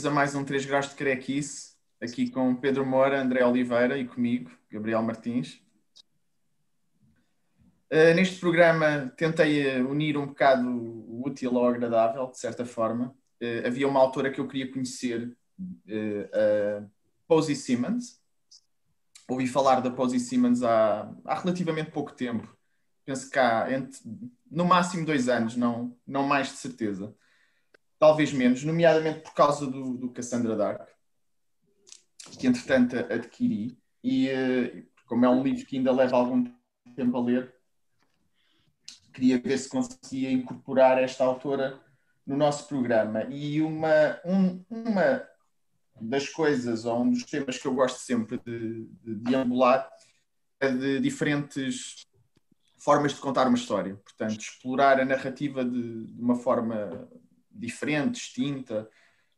bem-vindos a mais um 3 graus de crequice, aqui com Pedro Moura, André Oliveira e comigo, Gabriel Martins. Uh, neste programa tentei uh, unir um bocado o útil ao agradável, de certa forma. Uh, havia uma autora que eu queria conhecer, a Posey Simmons. Ouvi falar da Posey Simmons há, há relativamente pouco tempo. Penso que há entre, no máximo dois anos, não, não mais de certeza talvez menos, nomeadamente por causa do, do Cassandra Dark, que entretanto adquiri, e eh, como é um livro que ainda leva algum tempo a ler, queria ver se conseguia incorporar esta autora no nosso programa. E uma, um, uma das coisas, ou um dos temas que eu gosto sempre de, de deambular, é de diferentes formas de contar uma história. Portanto, explorar a narrativa de, de uma forma diferente, distinta,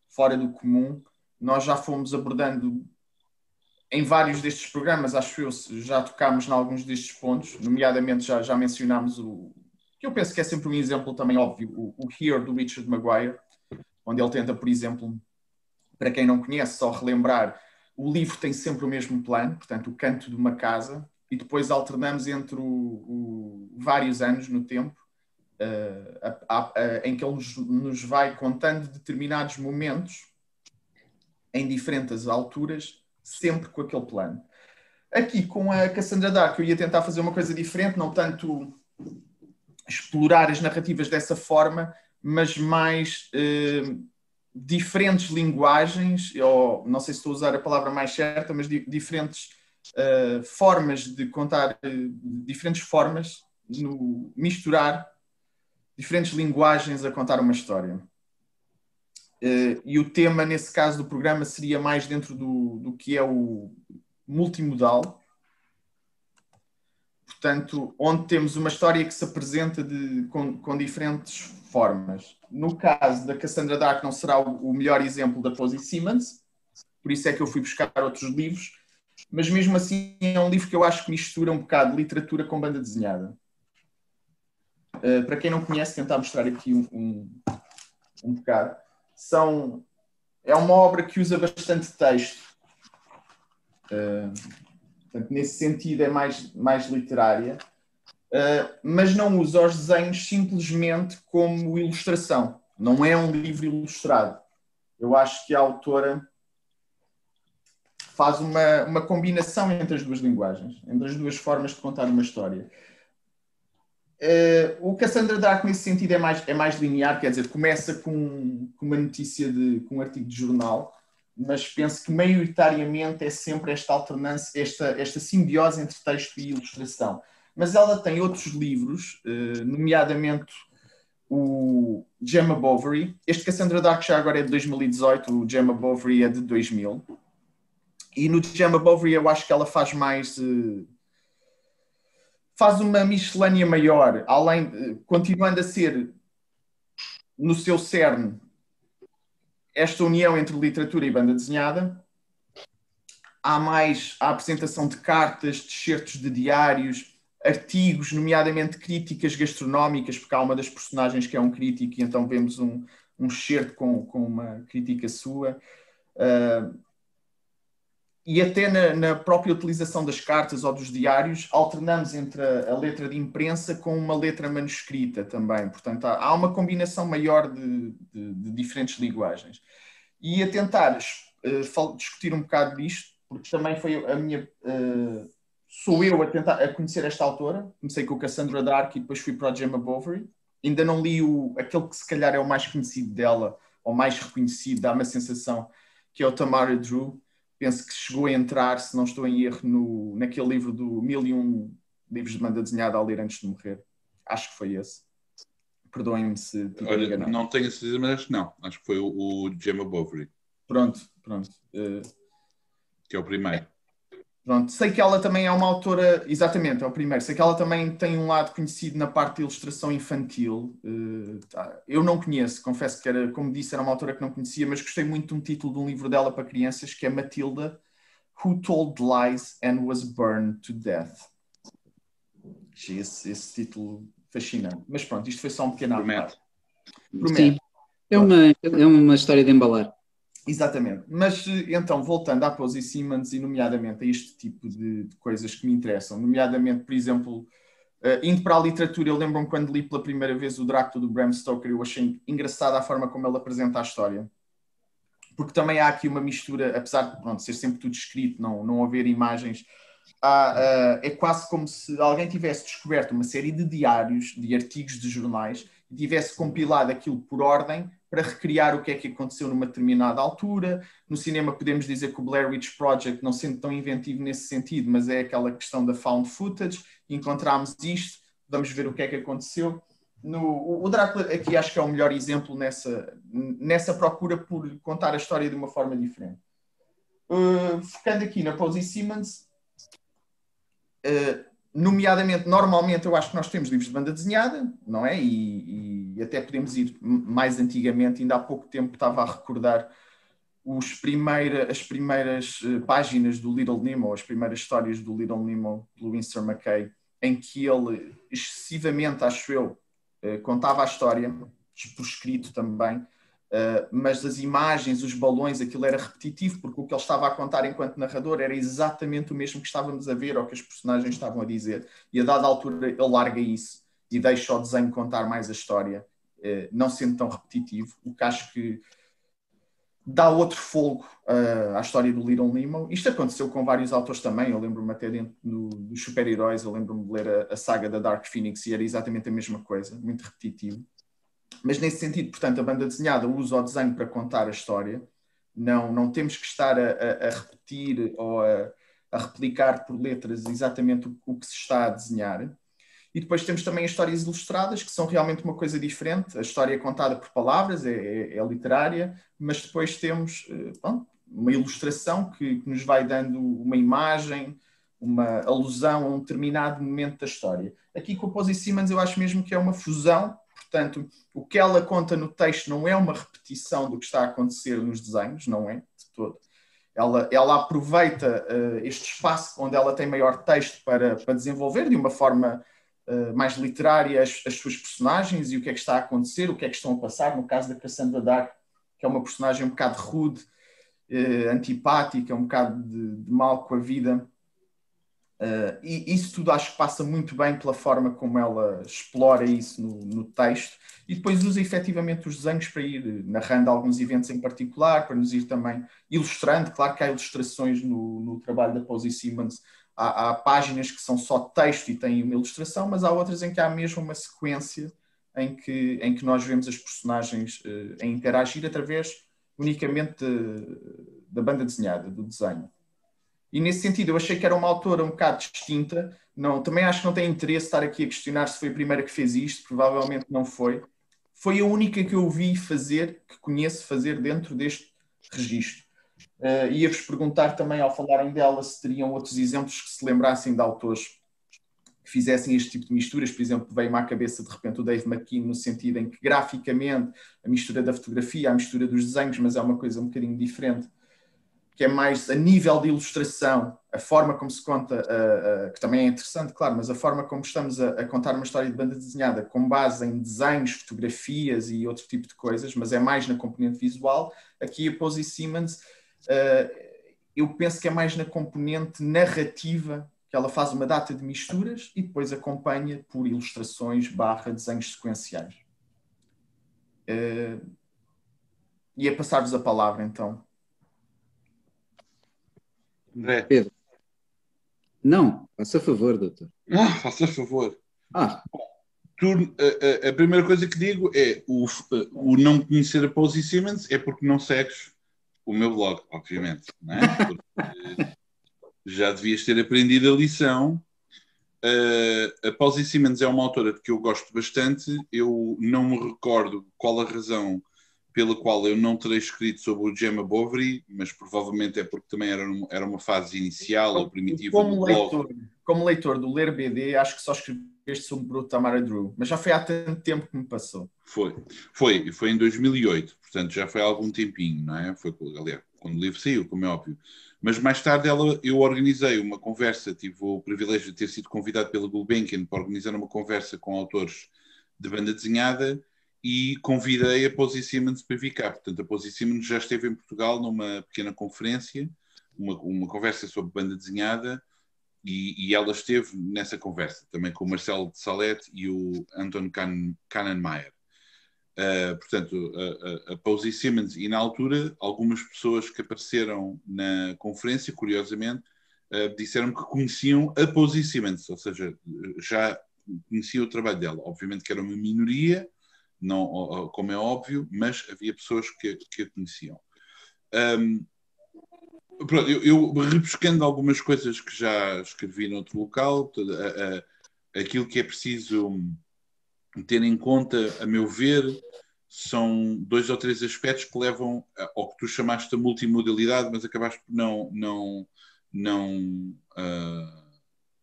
fora do comum. Nós já fomos abordando em vários destes programas, acho eu, já tocámos em alguns destes pontos, nomeadamente já, já mencionámos o que eu penso que é sempre um exemplo também óbvio, o, o Here do Richard Maguire, onde ele tenta, por exemplo, para quem não conhece, só relembrar, o livro tem sempre o mesmo plano, portanto, o canto de uma casa, e depois alternamos entre o, o vários anos no tempo, em que ele nos vai contando determinados momentos em diferentes alturas, sempre com aquele plano. Aqui com a Cassandra Dark eu ia tentar fazer uma coisa diferente, não tanto explorar as narrativas dessa forma, mas mais uh, diferentes linguagens, ou não sei se estou a usar a palavra mais certa, mas di diferentes uh, formas de contar, uh, diferentes formas no misturar diferentes linguagens a contar uma história. Uh, e o tema, nesse caso do programa, seria mais dentro do, do que é o multimodal. Portanto, onde temos uma história que se apresenta de, com, com, diferentes formas. No caso da Cassandra Dark, não será o, o melhor exemplo da Posey Simmons, por isso é que eu fui buscar outros livros, mas mesmo assim é um livro que eu acho que mistura um bocado literatura com banda desenhada. Uh, para quem não conhece, tentar mostrar aqui um, um, um bocado. São, é uma obra que usa bastante texto. Uh, portanto, nesse sentido é mais, mais literária. Uh, mas não usa os desenhos simplesmente como ilustração. Não é um livro ilustrado. Eu acho que a autora faz uma, uma combinação entre as duas linguagens, entre as duas formas de contar uma história. Uh, o Cassandra Dark nesse sentido é mais, é mais linear, quer dizer, começa com, com uma notícia de com um artigo de jornal, mas penso que maioritariamente é sempre esta alternância, esta, esta simbiose entre texto e ilustração. Mas ela tem outros livros, uh, nomeadamente o Gemma Bovary. Este Cassandra Dark já agora é de 2018, o Gemma Bovary é de 2000. E no Gemma Bovary eu acho que ela faz mais. Uh, faz uma miscelânea maior, além, continuando a ser no seu cerne esta união entre literatura e banda desenhada. Há mais a apresentação de cartas, excertos de diários, artigos, nomeadamente críticas gastronómicas, porque há uma das personagens que é um crítico e então vemos um, um excerto com, com uma crítica sua. Uh, e até na, na, própria utilização das cartas ou dos diários, alternamos entre a, a, letra de imprensa com uma letra manuscrita também. Portanto, há, há uma combinação maior de, de, de, diferentes linguagens. E a tentar uh, discutir um bocado disto, porque também foi a minha. Uh, sou eu a tentar a conhecer esta autora. Comecei com o Cassandra Dark e depois fui para o Gemma Bovary. Ainda não li o, aquele que se calhar é o mais conhecido dela, ou mais reconhecido, dá-me a sensação, que é o Tamara Drew penso que chegou a entrar, se não estou em erro, no, naquele livro do Mil e Um Livros de Banda Desenhada a ler antes de morrer. Acho que foi esse. perdoem-me se Olha, não tenho a certeza, mas acho que não. Acho que foi o, o Gemma Bovary, Pronto, pronto. eh, que é o primeiro. Pronto, sei que ela também é uma autora, exatamente, é o primeiro. Sei que ela também tem um lado conhecido na parte de ilustração infantil. Eh, tá, eu não conheço, confesso que era, como disse, era uma autora que não conhecia, mas gostei muito de um título de um livro dela para crianças que é Matilda, Who Told Lies and Was Burned to Death. Esse, esse título fascinante. Mas pronto, isto foi só um pequeno parte. Promete. Sim. É uma, é uma história de embalar. Exatamente. Mas então, voltando à Posey Simmons e nomeadamente a este tipo de, de coisas que me interessam, nomeadamente, por exemplo, eh, indo para a literatura, eu lembro-me quando li pela primeira vez o Drácula do Bram Stoker, eu achei engraçada a forma como ele apresenta a história. Porque também há aqui uma mistura, apesar de pronto, ser sempre tudo escrito, não, não haver imagens, há, eh, é quase como se alguém tivesse descoberto uma série de diários, de artigos de jornais, e tivesse compilado aquilo por ordem para recriar o que é que aconteceu numa determinada altura. No cinema podemos dizer que o Blair Witch Project, não sendo tão inventivo nesse sentido, mas é aquela questão da found footage, encontramos isto, vamos ver o que é que aconteceu. No, o Drácula aqui acho que é o melhor exemplo nessa, nessa procura por contar a história de uma forma diferente. Uh, focando aqui na Posey Simmons, uh, nomeadamente, normalmente eu acho que nós temos livros de banda desenhada, não é? E, e, até podemos ir mais antigamente, ainda há pouco tempo estava a recordar primeira, as primeiras uh, páginas do Little Nemo, as primeiras histórias do Little Nemo, do Winsor McKay, em que ele excessivamente, acho eu, uh, contava a história, por escrito também, uh, mas as imagens, os balões, aquilo era repetitivo, porque o que ele estava a contar enquanto narrador era exatamente o mesmo que estávamos a ver ou que os personagens estavam a dizer. E a dada altura ele larga isso e deixa o desenho contar mais a história, uh, não sendo tão repetitivo, o que acho que dá outro fogo uh, à história do Little Nemo. Isto aconteceu com vários autores também, eu lembro-me até dentro do, dos super-heróis, eu lembro-me de ler a, saga da Dark Phoenix e era exatamente a mesma coisa, muito repetitivo. Mas nesse sentido, portanto, a banda desenhada usa o desenho para contar a história. Não, não temos que estar a, a, a repetir ou a, a, replicar por letras exatamente o, o, que se está a desenhar. E depois temos também as histórias ilustradas, que são realmente uma coisa diferente. A história é contada por palavras, é, é, é literária, mas depois temos bom, uma ilustração que, que nos vai dando uma imagem, uma alusão a um determinado momento da história. Aqui com a Posey Simmons eu acho mesmo que é uma fusão Portanto, o que ela conta no texto não é uma repetição do que está a acontecer nos desenhos, não é, de todo. Ela, ela aproveita uh, este espaço onde ela tem maior texto para, para desenvolver de uma forma uh, mais literária as, as, suas personagens e o que é que está a acontecer, o que é que estão a passar. No caso da Cassandra Dark, que é uma personagem um bocado rude, uh, antipática, um bocado de, de mal com a vida. Uh, e isso tudo acho que passa muito bem pela forma como ela explora isso no, no, texto e depois usa efetivamente os desenhos para ir narrando alguns eventos em particular, para nos ir também ilustrando. Claro que há ilustrações no, no trabalho da Posey Simmons, há, há, páginas que são só texto e têm uma ilustração, mas há outras em que há mesmo uma sequência em que, em que nós vemos as personagens uh, a interagir através unicamente de, da banda desenhada, do desenho. E nesse sentido, eu achei que era uma autora um bocado distinta. Não, também acho que não tem interesse estar aqui a questionar se foi a primeira que fez isto, provavelmente não foi. Foi a única que eu vi fazer, que conheço fazer dentro deste registro. Uh, Ia-vos perguntar também, ao falarem dela, se teriam outros exemplos que se lembrassem de autores que fizessem este tipo de misturas. Por exemplo, veio-me à cabeça de repente o Dave McKean, no sentido em que graficamente a mistura da fotografia, a mistura dos desenhos, mas é uma coisa um bocadinho diferente que é mais a nível de ilustração, a forma como se conta, uh, uh, que também é interessante, claro, mas a forma como estamos a, a, contar uma história de banda desenhada com base em desenhos, fotografias e outro tipo de coisas, mas é mais na componente visual. Aqui a Posey Simmons, eu penso que é mais na componente narrativa, que ela faz uma data de misturas e depois acompanha por ilustrações barra desenhos sequenciais. e a passar-vos a palavra, então. André. Pedro. Não, faça favor, doutor. Ah, faça favor. Ah. Tu, a, a, primeira coisa que digo é o, o não conhecer a Posey Simmons é porque não segues o meu blog, obviamente. Não é? já devias ter aprendido a lição Uh, a Paulsie Simmons é uma autora de que eu gosto bastante. Eu não me recordo qual a razão pela qual eu não terei escrito sobre o Gemma Bovary, mas provavelmente é porque também era, um, era uma fase inicial ou primitiva como leitor, blog. Como leitor do Ler BD, acho que só escreveste sobre o Tamara Drew, mas já foi há tanto tempo que me passou. Foi, foi, foi em 2008, portanto já foi há algum tempinho, não é? Foi, aliás, quando o livro saiu, como é óbvio. Mas mais tarde ela, eu organizei uma conversa, tive o privilégio de ter sido convidado pela Gulbenkian para organizar uma conversa com autores de banda desenhada e convidei a Posy Simmons para vir cá. Portanto, a Posy Simmons já esteve em Portugal numa pequena conferência, uma, uma conversa sobre banda desenhada, e, e, ela esteve nessa conversa também com o Marcelo de Salete e o Anton Kannenmeier. Uh, portanto, a, a, a Posy Simmons, e na altura, algumas pessoas que apareceram na conferência, curiosamente, uh, disseram que conheciam a Posy Simmons, ou seja, já conheciam o trabalho dela. Obviamente que era uma minoria, não, como é óbvio, mas havia pessoas que, que a conheciam. Um, pronto, eu, eu rebuscando algumas coisas que já escrevi noutro local, a, a, aquilo que é preciso ter em conta, a meu ver, são dois ou três aspectos que levam ao que tu chamaste de multimodalidade, mas acabaste por não, não, não, uh,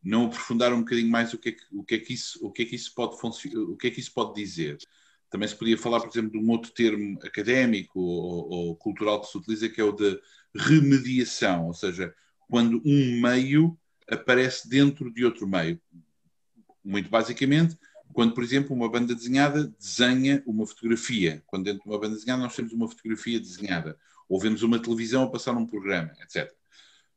não aprofundar um bocadinho mais o que é que, o que, é que, isso, o que, é que isso pode o que é que isso pode dizer. Também se podia falar, por exemplo, de um outro termo académico ou, ou cultural que se utiliza, que é o de remediação, ou seja, quando um meio aparece dentro de outro meio. Muito basicamente, quando, por exemplo, uma banda desenhada desenha uma fotografia. Quando dentro de uma banda desenhada nós temos uma fotografia desenhada. Ou vemos uma televisão a passar um programa, etc.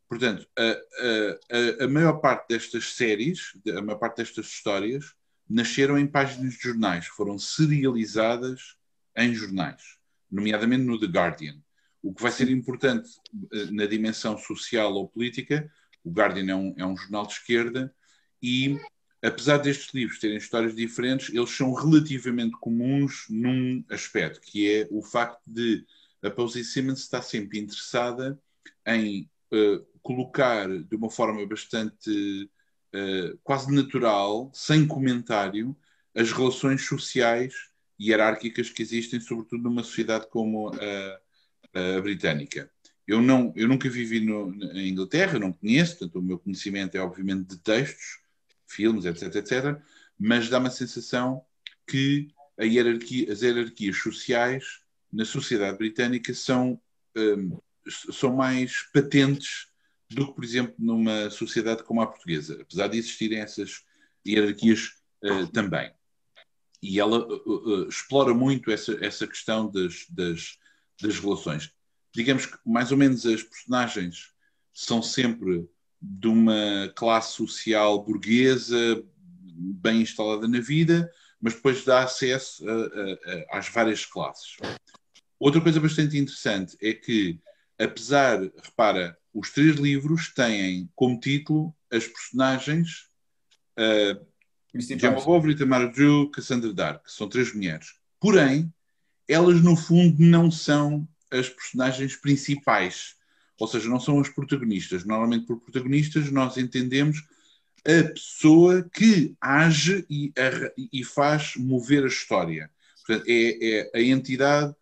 Portanto, a, a, a, maior parte destas séries, a maior parte destas histórias, nasceram em páginas de jornais, foram serializadas em jornais, nomeadamente no The Guardian. O que vai ser importante eh, na dimensão social ou política, o Guardian é um, é um jornal de esquerda e, apesar destes livros terem histórias diferentes, eles são relativamente comuns num aspecto, que é o facto de a Posey Simmons estar sempre interessada em uh, colocar de uma forma bastante uh, quase natural, sem comentário, as relações sociais e hierárquicas que existem, sobretudo numa sociedade como a, a britânica. Eu, não, eu nunca vivi no, na Inglaterra, não conheço, portanto, o meu conhecimento é obviamente de textos, filmes, etc, etc, mas dá-me a sensação que a hierarquia, as hierarquias sociais na sociedade britânica são, um, são mais patentes do que, por exemplo, numa sociedade como a portuguesa, apesar de existirem essas hierarquias uh, também. E ela uh, uh, explora muito essa, essa questão das, das, das relações. Digamos que mais ou menos as personagens são sempre de uma classe social burguesa, bem instalada na vida, mas depois dá acesso a, a, a, às várias classes. Outra coisa bastante interessante é que, apesar, repara, os três livros têm como título as personagens uh, Gemma Bovary, Tamara Drew, Cassandra Dark, são três mulheres. Porém, elas no fundo não são as personagens principais, ou seja, não são as protagonistas. Normalmente, por protagonistas, nós entendemos a pessoa que age e, a, e faz mover a história. Portanto, é, é a entidade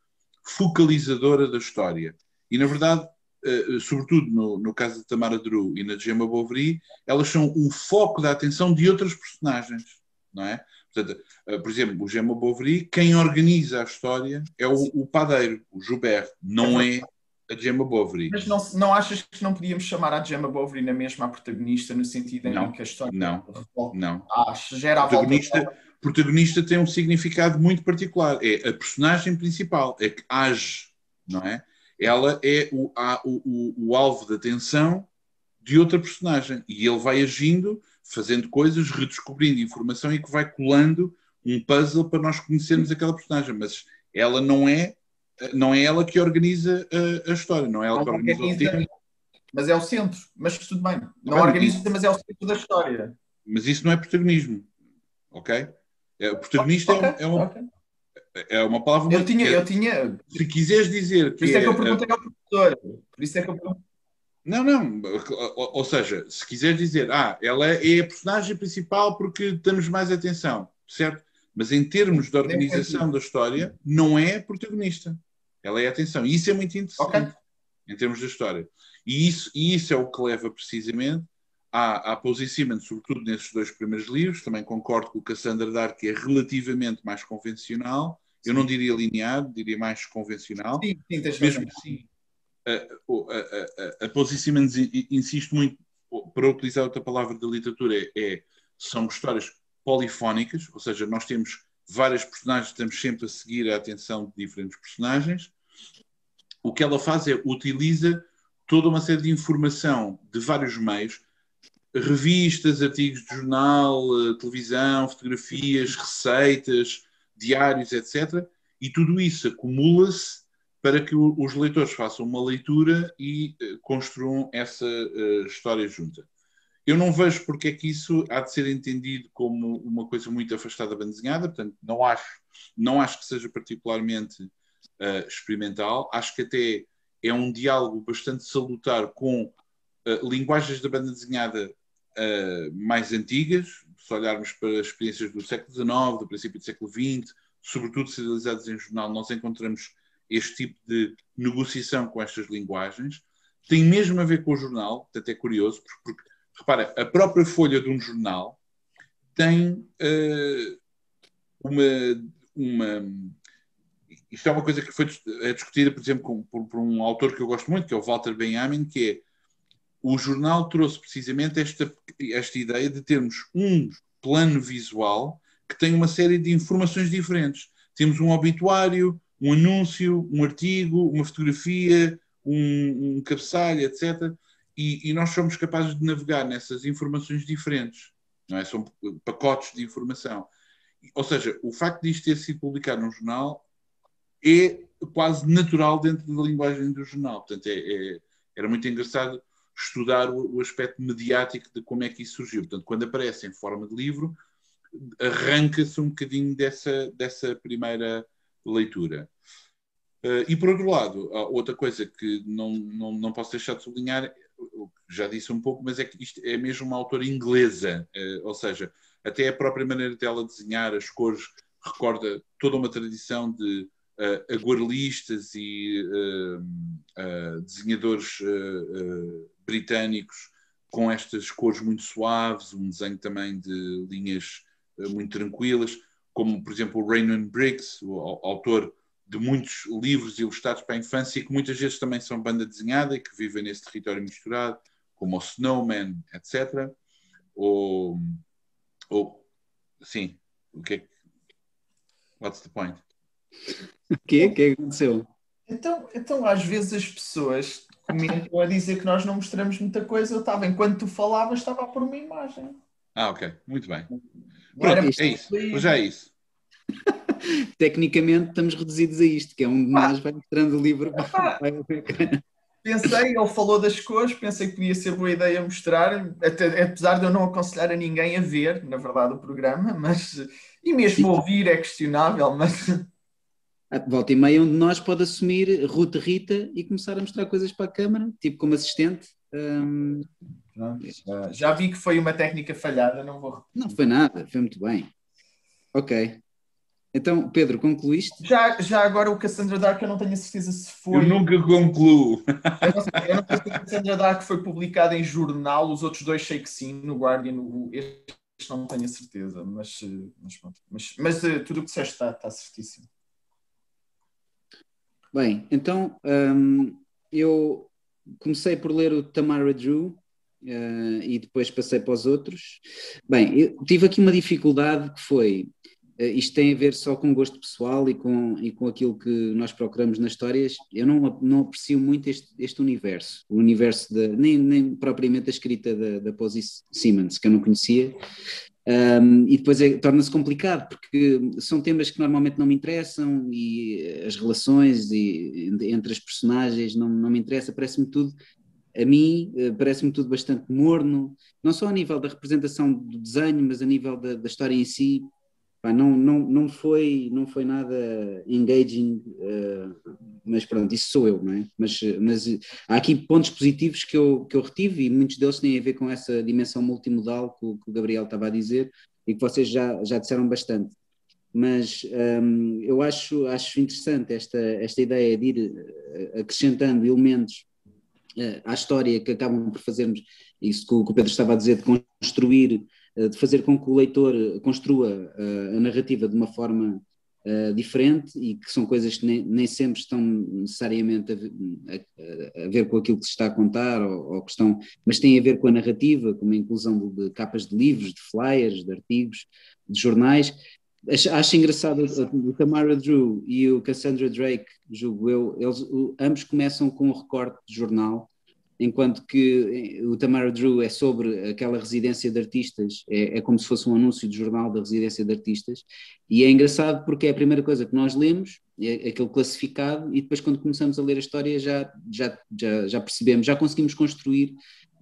focalizadora da história. E, na verdade, uh, sobretudo no, no, caso de Tamara Drew e na Gemma Bovary, elas são o foco da atenção de outras personagens, não é? Portanto, uh, por exemplo, o Gemma Bovary, quem organiza a história é o, o padeiro, o Joubert, não é a Gemma Bovary. Mas não, não achas que não podíamos chamar a Gemma Bovary na mesma protagonista, no sentido em não, que a história... Não, não. Ah, gera a protagonista, volta... protagonista tem um significado muito particular. É a personagem principal, é que age, não é? ela é o, a, o, o, o alvo de atenção de outra personagem e ele vai agindo, fazendo coisas, redescobrindo informação e que vai colando um puzzle para nós conhecermos aquela personagem, mas ela não é não é ela que organiza a, a história, não é ela não, que organiza o tema. Mas é o centro, mas tudo bem. Não ah, organiza, isso, mas é o centro da história. Mas isso não é protagonismo, ok? É, o protagonista okay, é, é, uma, okay é uma palavra. Eu tinha, eu tinha. Se quiseres dizer. Por isso é, é que eu perguntei ao professor. Por isso é que eu Não, não. Ou, ou seja, se quiseres dizer, ah, ela é a personagem principal porque damos mais atenção, certo? Mas em termos de organização da história, não é protagonista. Ela é a atenção. E isso é muito interessante Ok. em termos da história. E isso, e isso é o que leva precisamente à, à Simmons, sobretudo nesses dois primeiros livros. Também concordo com o Cassandra Dark, que é relativamente mais convencional. Eu não diria linear, diria mais convencional. Sim, sim, Mesmo assim, a, a, insiste muito, para utilizar outra palavra da literatura, é, é- são histórias polifónicas, ou seja, nós temos várias personagens, estamos sempre a seguir a atenção de diferentes personagens. O que ela faz é utiliza toda uma série de informação de vários meios, revistas, artigos de jornal, eh, televisão, fotografias, receitas, diários, etc. E tudo isso acumula-se para que os leitores façam uma leitura e eh, construam essa eh, história junta. Eu não vejo porque é que isso há de ser entendido como uma coisa muito afastada da desenhada, portanto, não acho, não acho que seja particularmente eh, experimental. Acho que até é um diálogo bastante salutar com linguagens da banda desenhada mais antigas, se olharmos para as experiências do século XIX, do princípio do século XX, sobretudo serializadas em jornal, nós encontramos este tipo de negociação com estas linguagens. Tem mesmo a ver com o jornal, portanto é curioso, porque, repara, a própria folha de um jornal tem eh, uma, uma. Isto é uma coisa que foi é discutida, por exemplo, com- por, por um autor que eu gosto muito, que é o Walter Benjamin, que é o jornal trouxe precisamente esta, esta ideia de termos um plano visual que tem uma série de informações diferentes. Temos um obituário, um anúncio, um artigo, uma fotografia, um, um cabeçalho, etc. E, e nós somos capazes de navegar nessas informações diferentes. Não é? São pacotes de informação. Ou seja, o facto de isto ter sido publicado num jornal é quase natural dentro da linguagem do jornal. Portanto, é, é- era muito engraçado estudar o, o aspecto mediático de como é que isso surgiu. Portanto, quando aparece em forma de livro, arranca-se um bocadinho dessa, dessa primeira leitura. Eh, e por outro lado, outra coisa que não, não, não posso deixar de sublinhar, já disse um pouco, mas é que isto é mesmo uma autora inglesa, eh, ou seja, até a própria maneira dela desenhar as cores recorda toda uma tradição de uh, aguarelistas e uh, uh, desenhadores britânicos com estas cores muito suaves, um desenho também de linhas muito tranquilas, como por exemplo o Raymond Briggs, o autor de muitos livros ilustrados para a infância, que muitas vezes também são banda desenhada e que vivem nesse território misturado, como o Snowman, etc. Ou, ou sim, o que é que. What's the point? O quê? O que é que aconteceu? Então, então, às vezes as pessoas comentam a dizer que nós não mostramos muita coisa. Eu estava, enquanto tu falavas, estava a pôr uma imagem. Ah, ok, muito bem. Pronto, é isso. É isso. Tecnicamente estamos reduzidos a isto, que é um de nós vai mostrando o livro. vai. Pensei, ele falou das cores, pensei que podia ser boa ideia mostrar, até- apesar de eu não aconselhar a ninguém a ver, na verdade, o programa, mas e mesmo Sim. ouvir é questionável, mas Ah, Volta e meia, um de nós pode assumir Ruth Rita e começar a mostrar coisas para a câmara, tipo como assistente. Hum, já, já vi que foi uma técnica falhada, não vou não foi nada, foi muito bem. Ok. Então, Pedro, concluíste? Já, já agora o Cassandra Dark eu não tenho a certeza se foi. Eu nunca concluo. Eu não sei, eu não sei se o Cassandra Dark foi publicado em jornal, os outros dois sei que sim, no Guardian, o- este não tenho a certeza, mas, eh, mas, pronto. mas, mas eh, tudo o que disseste está, está certíssimo. Bem, então hum, eu comecei por ler o Tamara Drew eh, e depois passei para os outros. Bem, tive aqui uma dificuldade que foi, eh, isto tem a ver só com gosto pessoal e com, e com aquilo que nós procuramos nas histórias. Eu não, não aprecio muito este, este universo, o universo da, nem, nem propriamente a escrita da, da Posey Simmons, que eu não conhecia. Um, e depois é- torna-se complicado, porque são temas que normalmente não me interessam e eh, as relações e, entre as personagens não, não me interessa, parece-me tudo, a mim, eh, parece-me tudo bastante morno, não só a nível da representação do desenho, mas a nível da, da história em si. Pá, não, não, não, foi, não foi nada engaging, eh, mas pronto, isso sou eu, não é? Mas, mas há aqui pontos positivos que eu, que eu retive e muitos deles têm a ver com essa dimensão multimodal que o, que o Gabriel estava a dizer e que vocês já, já disseram bastante. Mas um, eu acho, acho interessante esta, esta ideia de ir eh, acrescentando elementos uh, à história que acabam por fazermos, isso que o, Pedro estava a dizer, de construir, uh, de fazer com que o leitor construa uh, a narrativa de uma forma diferente e que são coisas que nem, sempre estão necessariamente a ver, com aquilo que se está a contar, ou, ou que estão, mas têm a ver com a narrativa, como a inclusão de capas de livros, de flyers, de artigos, de jornais. Acho, acho engraçado o Tamara Drew e o Cassandra Drake, julgo eu, eles ambos começam com um recorte de jornal enquanto que eh, o Tamara Drew é sobre aquela residência de artistas, é, é, como se fosse um anúncio de jornal da residência de artistas, e é engraçado porque é a primeira coisa que nós lemos, é aquele classificado, e depois quando começamos a ler a história já, já, já, já percebemos, já conseguimos construir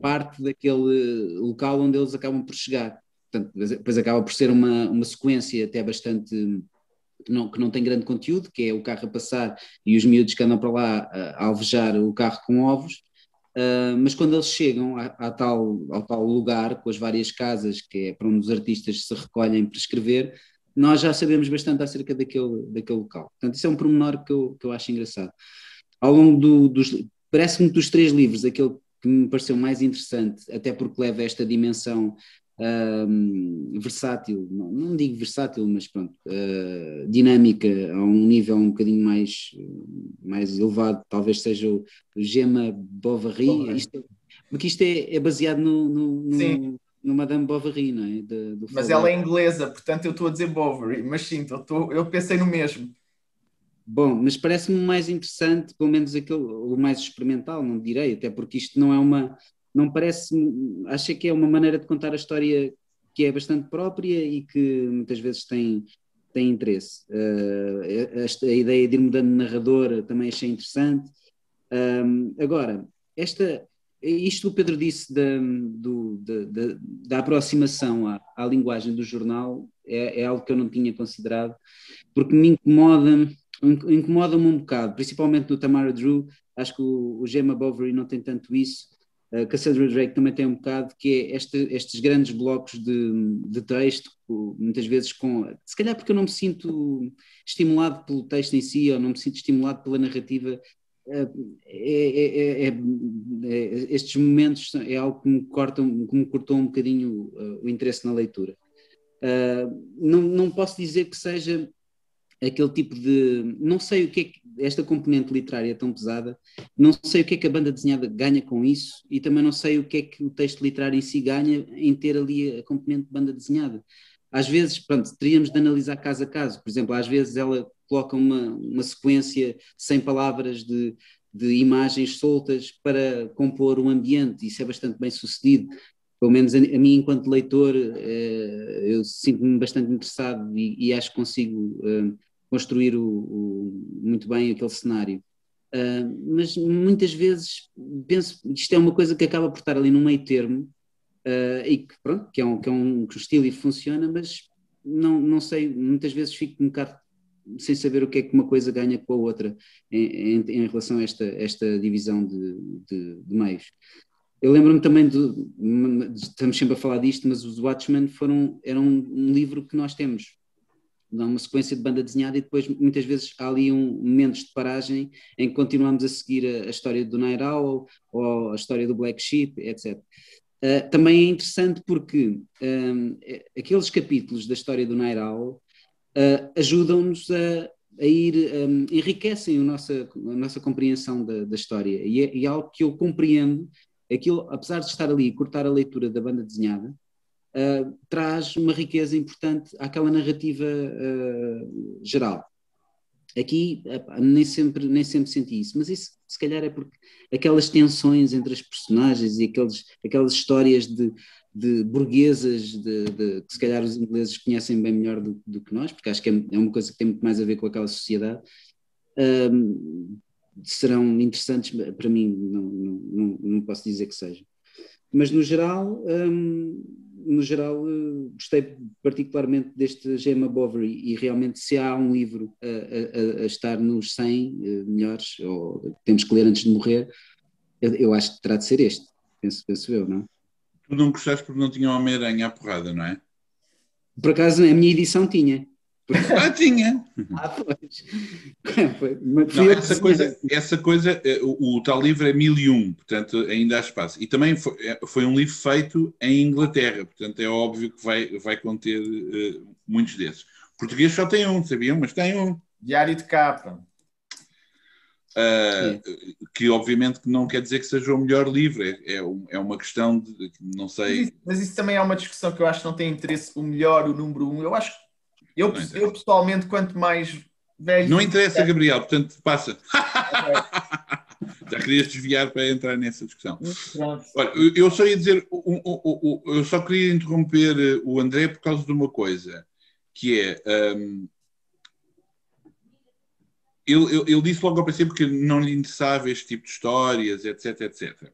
parte daquele local onde eles acabam por chegar. Portanto, depois acaba por ser uma, uma sequência até bastante que não, que não tem grande conteúdo, que é o carro a passar e os miúdos que andam para lá a alvejar o carro com ovos, Uh, mas quando eles chegam a, a tal, ao tal lugar, com as várias casas, que é para onde os artistas se recolhem para escrever, nós já sabemos bastante acerca daquele, daquele local. Portanto, isso é um pormenor que eu, que eu acho engraçado. Ao longo do, dos. Parece-me dos três livros, aquele que me pareceu mais interessante, até porque leva esta dimensão um, versátil, não, não, digo versátil, mas pronto, uh, dinâmica a um nível um bocadinho mais, mais elevado, talvez seja o, Gema Bovary, isto é, porque isto é, é baseado no, no, no, no, Madame Bovary, não é? De, mas ela é inglesa, portanto eu estou a dizer Bovary, mas sim, eu, estou, eu pensei no mesmo. Bom, mas parece-me mais interessante, pelo menos aquele, o mais experimental, não direi, até porque isto não é uma, não parece, acho que é uma maneira de contar a história que é bastante própria e que muitas vezes tem, tem interesse. Uh, esta, a ideia de ir mudando de narrador também achei interessante. Um, agora, esta, isto o Pedro disse da, do, da, da, da aproximação à, à, linguagem do jornal é, é, algo que eu não tinha considerado, porque me incomoda, incomoda-me um bocado, principalmente no Tamara Drew, acho que o, o Gemma Bovary não tem tanto isso, a Cassandra Drake também tem um bocado que é este, estes grandes blocos de, de texto, muitas vezes com. Se calhar porque eu não me sinto estimulado pelo texto em si, ou não me sinto estimulado pela narrativa. É, é, é, estes momentos é algo que me, cortam, que me cortou um bocadinho uh, o interesse na leitura. Uh, não, não posso dizer que seja aquele tipo de. Não sei o que é que esta componente literária é tão pesada, não sei o que é que a banda desenhada ganha com isso e também não sei o que é que o texto literário em si ganha em ter ali a componente de banda desenhada. Às vezes, pronto, teríamos de analisar caso a caso. Por exemplo, às vezes ela coloca uma, uma sequência sem palavras de, de imagens soltas para compor um ambiente, isso é bastante bem sucedido pelo menos a, mim enquanto leitor eh, eu sinto-me bastante interessado e, e, acho que consigo eh, construir o, o, muito bem aquele cenário. Uh, mas muitas vezes penso isto é uma coisa que acaba por estar ali no meio termo uh, e que pronto, que é um, que é um estilo e funciona, mas não, não sei, muitas vezes fico um bocado sem saber o que é que uma coisa ganha com a outra em, em, em relação a esta, esta divisão de, de, de meios. Eu lembro-me também de, estamos sempre a falar disto, mas os Watchmen foram, eram um livro que nós temos dá uma sequência de banda desenhada e depois muitas vezes há ali um momentos de paragem em que continuamos a seguir a, a história do Night Owl ou a história do Black Sheep, etc. Uh, ah, também é interessante porque um, aqueles capítulos da história do Night Owl uh, ajudam-nos a, a, ir, um, enriquecem a nossa, a nossa compreensão da, da história e é, é algo que eu compreendo, aquilo, apesar de estar ali e cortar a leitura da banda desenhada, uh, traz uma riqueza importante àquela narrativa uh, geral. Aqui nem sempre, nem sempre senti isso, mas isso se calhar é porque aquelas tensões entre as personagens e aqueles, aquelas histórias de, de burguesas de, de, que se calhar os ingleses conhecem bem melhor do, do que nós, porque acho que é, é, uma coisa que tem muito mais a ver com aquela sociedade, um, serão interessantes para mim, não, não, não, posso dizer que sejam. Mas no geral, um, no geral, uh, gostei particularmente deste Gemma Bovary e realmente se há um livro a, a, a estar nos 100 uh, melhores, ou temos que ler antes de morrer, eu, eu, acho que terá de ser este, penso, penso eu, não? Tu não gostaste porque não tinha Homem-Aranha à porrada, não é? Por acaso, a minha edição tinha. Ah, tinha! ah, pois. Não, essa, coisa, essa coisa, eh, o, o, tal livro é 1001, portanto ainda há espaço. E também foi, é, foi, um livro feito em Inglaterra, portanto é óbvio que vai, vai conter uh, muitos desses. Português só tem um, sabiam? Mas tem um. Diário de capa. Uh, que obviamente não quer dizer que seja o melhor livro, é, é, é uma questão de, não sei. Mas isso, mas isso, também é uma discussão que eu acho que não tem interesse o melhor, o número um. Eu acho que eu, eu pessoalmente, quanto mais velho. Não interessa, Gabriel, portanto, passa. Já querias desviar para entrar nessa discussão. Olha, eu só ia dizer, eu só queria interromper eh, o André por causa de uma coisa, que é. Um, ele, ele, ele, disse logo ao princípio que não lhe interessava este tipo de histórias, etc, etc.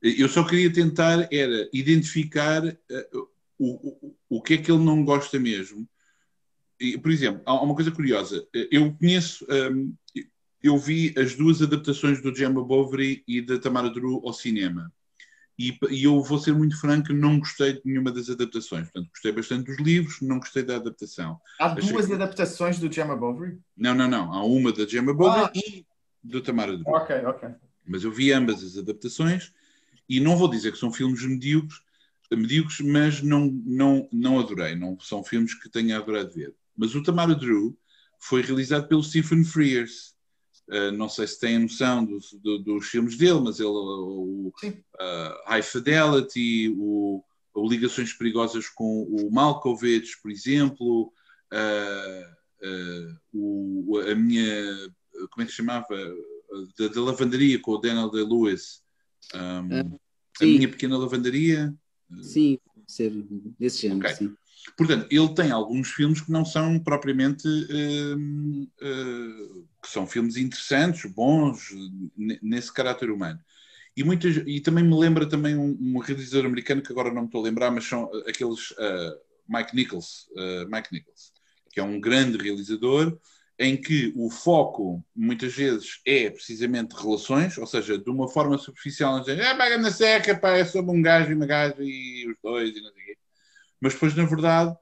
Eu só queria tentar era identificar uh, o, o, o que é que ele não gosta mesmo por exemplo, há uma coisa curiosa. Eu conheço, um, eu vi as duas adaptações do Gemma Bovary e da Tamara Drew ao cinema. E, e, eu vou ser muito franco, não gostei de nenhuma das adaptações. Portanto, gostei bastante dos livros, não gostei da adaptação. Há duas que... adaptações do Gemma Bovary? Não, não, não. Há uma da Gemma Bovary ah. e do Tamara Drew. Ok, ok. Mas eu vi ambas as adaptações e não vou dizer que são filmes medíocres, medíocres mas não, não, não adorei. Não são filmes que tenha adorado ver. Mas o Tamara Drew foi realizado pelo Stephen Frears. Uh, não sei se têm noção do, do, dos filmes dele, mas ele, o uh, High Fidelity, o, o, Ligações Perigosas com o Malkovich, por exemplo, uh, o, a minha, como é que se chamava? Da, da lavandaria com o Daniel Day-Lewis. Um, a minha pequena lavandaria. Sim, ser desse género, okay. sim. Portanto, ele tem alguns filmes que não são propriamente uh, uh, que são filmes interessantes, bons nesse caráter humano. E, muitas, e também me lembra também um, um, realizador americano que agora não me estou a lembrar, mas são aqueles uh, Mike Nichols, Mike Nichols, que é um grande realizador em que o foco muitas vezes é precisamente relações, ou seja, de uma forma superficial, dizer, ah, paga na seca, pá, é sobre um gajo e uma gaja e os dois e não sei o quê mas depois, na verdade,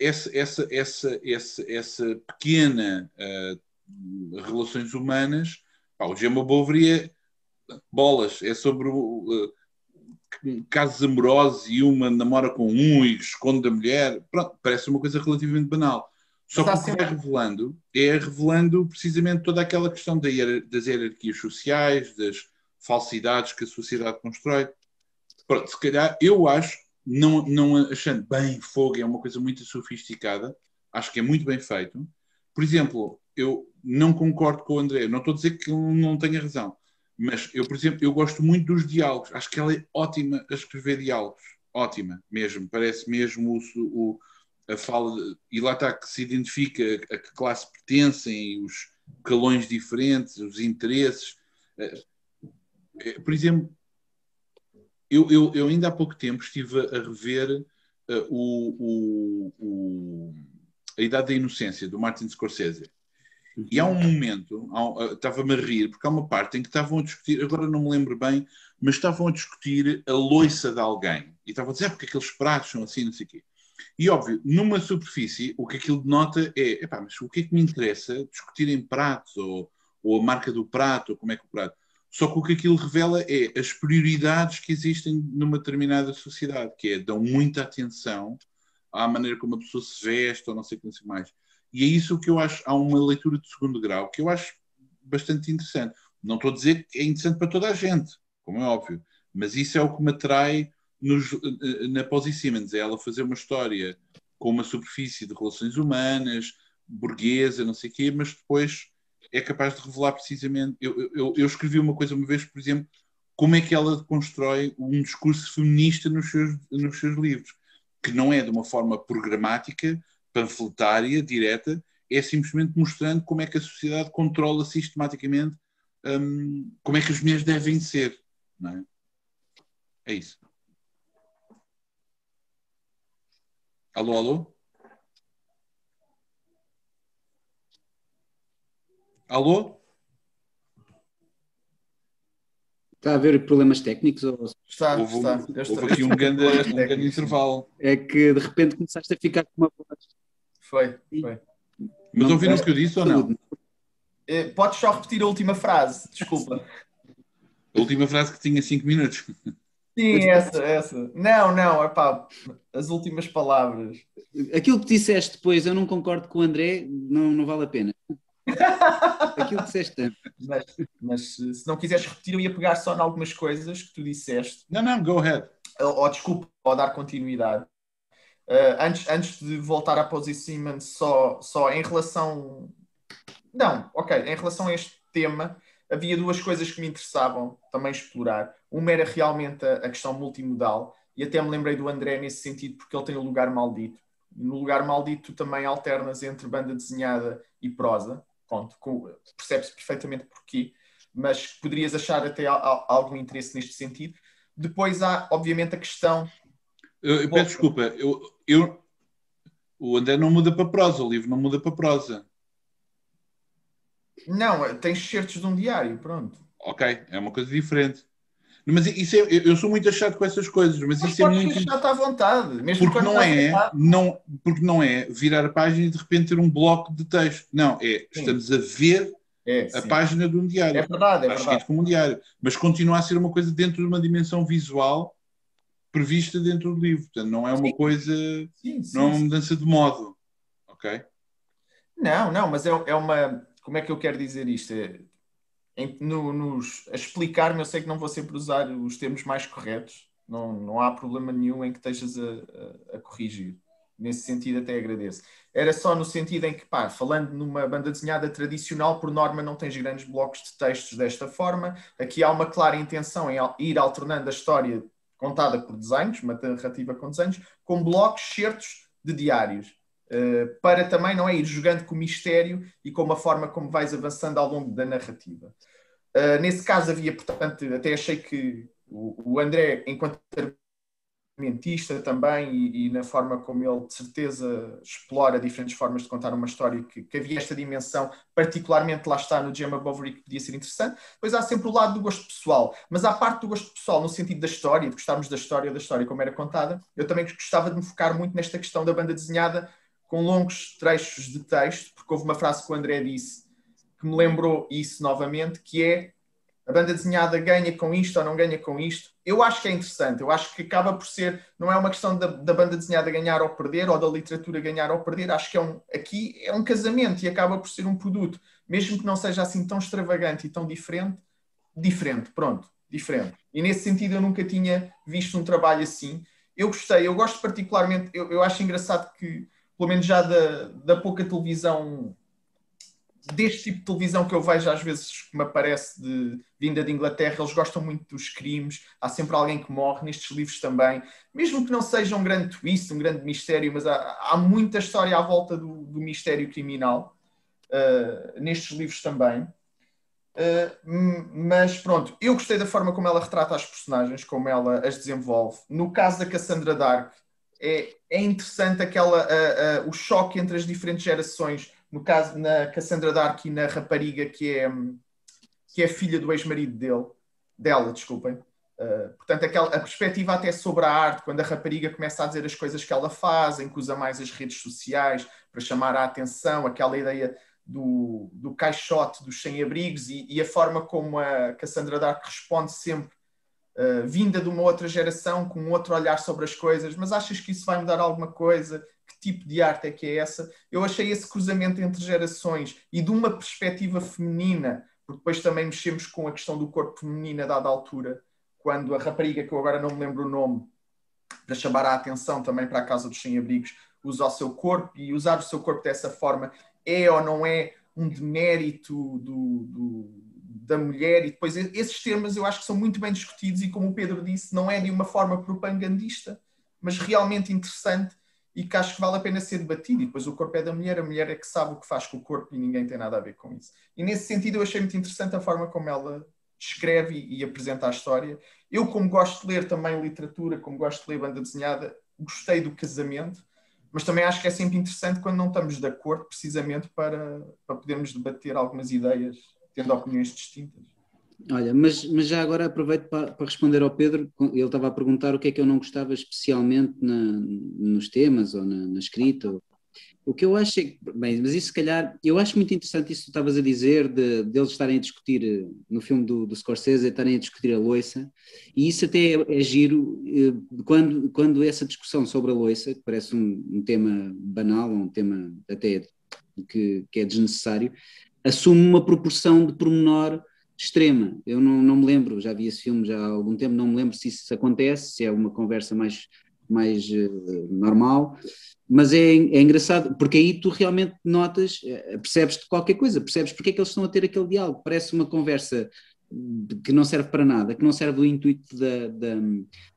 essa, essa, essa, essa, essa pequena uh, relações humanas, pá, o Gemma Bovary é bolas, é sobre uh, casos amorosos e uma namora com um e esconde a mulher. Pronto, parece uma coisa relativamente banal. Só que o que vai revelando é revelando precisamente toda aquela questão das hierarquias sociais, das falsidades que a sociedade constrói. Pronto, se calhar eu acho não, não achando bem fogo, é uma coisa muito sofisticada, acho que é muito bem feito. Por exemplo, eu não concordo com o André, não estou a dizer que ele não tenha razão, mas eu, por exemplo, eu gosto muito dos diálogos, acho que ela é ótima a escrever diálogos, ótima mesmo, parece mesmo o, o a fala, e lá está que se identifica a que classe pertencem, os calões diferentes, os interesses. Eh, eh, por exemplo, eu, eu, eu, ainda há pouco tempo estive a rever uh, o, o, o, A Idade da Inocência, do Martin Scorsese. E há um momento, uh, estava-me a rir, porque há uma parte em que estavam a discutir, agora não me lembro bem, mas estavam a discutir a loiça de alguém. E estavam a dizer, ah, porque aqueles pratos são assim, não sei o quê. E óbvio, numa superfície, o que aquilo denota é, epá, mas o que é que me interessa discutir em pratos, ou, ou a marca do prato, ou como é que o prato. Só que o que aquilo revela é as prioridades que existem numa determinada sociedade, que é dão muita atenção à maneira como a pessoa se veste ou não sei o que mais. E é isso que eu acho, há uma leitura de segundo grau que eu acho bastante interessante. Não estou a dizer que é interessante para toda a gente, como é óbvio, mas isso é o que me atrai nos, na Posy Simmons, é ela fazer uma história com uma superfície de relações humanas, burguesa, não sei o quê, mas depois é capaz de revelar precisamente. Eu, eu, eu, escrevi uma coisa uma vez, por exemplo, como é que ela constrói um discurso feminista nos seus, nos seus livros, que não é de uma forma programática, panfletária, direta, é simplesmente mostrando como é que a sociedade controla sistematicamente um, como é que as mulheres devem ser. Não é? é isso. Alô, alô? Alô? Está a haver problemas técnicos? Ou... Está, Houve, está. um- houve aqui um grande, um grande intervalo. É que de repente começaste a ficar com uma voz. Foi, foi. Mas Não, ouviram é- o que eu disse ou não? Eh, Podes só repetir a última frase, desculpa. A última frase que tinha 5 minutos. Sim, essa, essa. Não, não, epá, as últimas palavras. Aquilo que disseste depois, eu não concordo com o André, não, não vale a pena. Aquilo que disseste. Mas, mas se não quiseres repetir, eu ia pegar só em algumas coisas que tu disseste. Não, não, go ahead. ou, ou desculpa, ou dar continuidade. Uh, antes, antes de voltar à Posey Simmons, só, só em relação. Não, ok, em relação a este tema, havia duas coisas que me interessavam também explorar. Uma era realmente a, a questão multimodal, e até me lembrei do André nesse sentido, porque ele tem o lugar maldito. No lugar maldito, tu também alternas entre banda desenhada e prosa. Pronto, percebe-se perfeitamente porquê, mas poderias achar até algum interesse neste sentido. Depois há, obviamente, a questão. Eu, eu peço desculpa. Eu, eu, o André não muda para prosa, o livro não muda para prosa. Não, tens certos de um diário, pronto. Ok, é uma coisa diferente. Mas isso é, eu sou muito achado com essas coisas, mas Mas isso é muito. deixar-te à vontade. Mesmo Porque não é, não, porque não é virar a página e de repente ter um bloco de texto. Não, é Sim. estamos a ver É, a sim. página de um diário. é verdade, é Está verdade. escrito como um diário. Mas continua a ser uma coisa dentro de uma dimensão visual prevista dentro do livro. Portanto, não é uma Sim. coisa, não é uma mudança de modo. Ok? Não, não, mas é, é uma. Como é que eu quero dizer isto? Em- no- nos, a explicar-me, eu sei que não vou sempre usar os termos mais corretos, não, não há problema nenhum em que estejas a, a- a corrigir. Nesse sentido, até agradeço. Era só no sentido em que, pá, falando numa banda desenhada tradicional, por norma não tens grandes blocos de textos desta forma. Aqui há uma clara intenção em ir alternando a história contada por desenhos, uma narrativa com desenhos, com blocos certos de diários. Uh, para também não é ir jogando com o mistério e com a forma como vais avançando ao longo da narrativa. Uh, nesse caso havia, portanto, até achei que o, o André, enquanto argumentista também e, e na forma como ele de certeza explora diferentes formas de contar uma história, que, que havia esta dimensão, particularmente lá está no Gemma Bovary, que podia ser interessante. Depois há sempre o lado do gosto pessoal, mas há parte do gosto pessoal no sentido da história, de gostarmos da história, da história como era contada. Eu também gostava de me focar muito nesta questão da banda desenhada com longos trechos de texto, porque houve uma frase que o André disse que me lembrou isso novamente, que é a banda desenhada ganha com isto ou não ganha com isto. Eu acho que é interessante, eu acho que acaba por ser, não é uma questão da, da banda desenhada ganhar ou perder, ou da literatura ganhar ou perder, acho que é um, aqui é um casamento e acaba por ser um produto, mesmo que não seja assim tão extravagante e tão diferente, diferente, pronto, diferente. E nesse sentido eu nunca tinha visto um trabalho assim. Eu gostei, eu gosto particularmente, eu, eu acho engraçado que, pelo menos já da, da pouca televisão deste tipo de televisão que eu vejo às vezes que me aparece de vinda de Inglaterra, eles gostam muito dos crimes, há sempre alguém que morre, nestes livros também, mesmo que não seja um grande twist, um grande mistério, mas há, há muita história à volta do, do mistério criminal uh, nestes livros também. Uh, mas pronto, eu gostei da forma como ela retrata as personagens, como ela as desenvolve. No caso da Cassandra Dark, é, é interessante aquela, uh, o choque entre as diferentes gerações no caso na Cassandra Dark e na rapariga que é, que é filha do ex-marido dele, dela, desculpem. Uh, portanto, aquela, a perspectiva até sobre a arte, quando a rapariga começa a dizer as coisas que ela faz, em que usa mais as redes sociais para chamar a atenção, aquela ideia do, do caixote dos sem-abrigos e, e, a forma como a Cassandra Dark responde sempre, uh, vinda de uma outra geração, com um outro olhar sobre as coisas, mas achas que isso vai mudar alguma coisa? Tipo de arte é que é essa. Eu achei esse cruzamento entre gerações e de uma perspectiva feminina, porque depois também mexemos com a questão do corpo feminino a dada altura, quando a rapariga, que eu agora não me lembro o nome, para chamar a atenção também para a Casa dos Sem-Abrigos, usa o seu corpo e usar o seu corpo dessa forma é ou não é um demérito do, do, da mulher e depois esses termos eu acho que são muito bem discutidos e como o Pedro disse, não é de uma forma propagandista, mas realmente interessante e que acho que vale a pena ser debatido. E depois o corpo é da mulher, a mulher é que sabe o que faz com o corpo e ninguém tem nada a ver com isso. E nesse sentido eu achei muito interessante a forma como ela escreve e apresenta a história. Eu, como gosto de ler também literatura, como gosto de ler banda desenhada, gostei do casamento. mas também acho que é sempre interessante quando não estamos de acordo, precisamente para, para podermos debater algumas ideias, tendo opiniões distintas. Olha, mas, mas já agora aproveito para, para, responder ao Pedro. Ele estava a perguntar o que é que eu não gostava especialmente na, nos temas ou na, na escrita. O que eu acho é que, bem, mas isso se calhar, eu acho muito interessante isso que tu estavas a dizer, de, de eles estarem a discutir, eh, no filme do, do Scorsese, estarem a discutir a loiça, e isso até é, é giro, eh, quando, quando essa discussão sobre a loiça, que parece um, um tema banal, um tema até que, que é desnecessário, assume uma proporção de pormenor extrema. Eu não, não me lembro, já vi esse filme já há algum tempo, não me lembro se isso acontece, se é uma conversa mais, mais uh, normal, mas é, é engraçado, porque aí tu realmente notas, eh, percebes qualquer coisa, percebes porque é que eles estão a ter aquele diálogo, parece uma conversa que não serve para nada, que não serve do intuito da, da,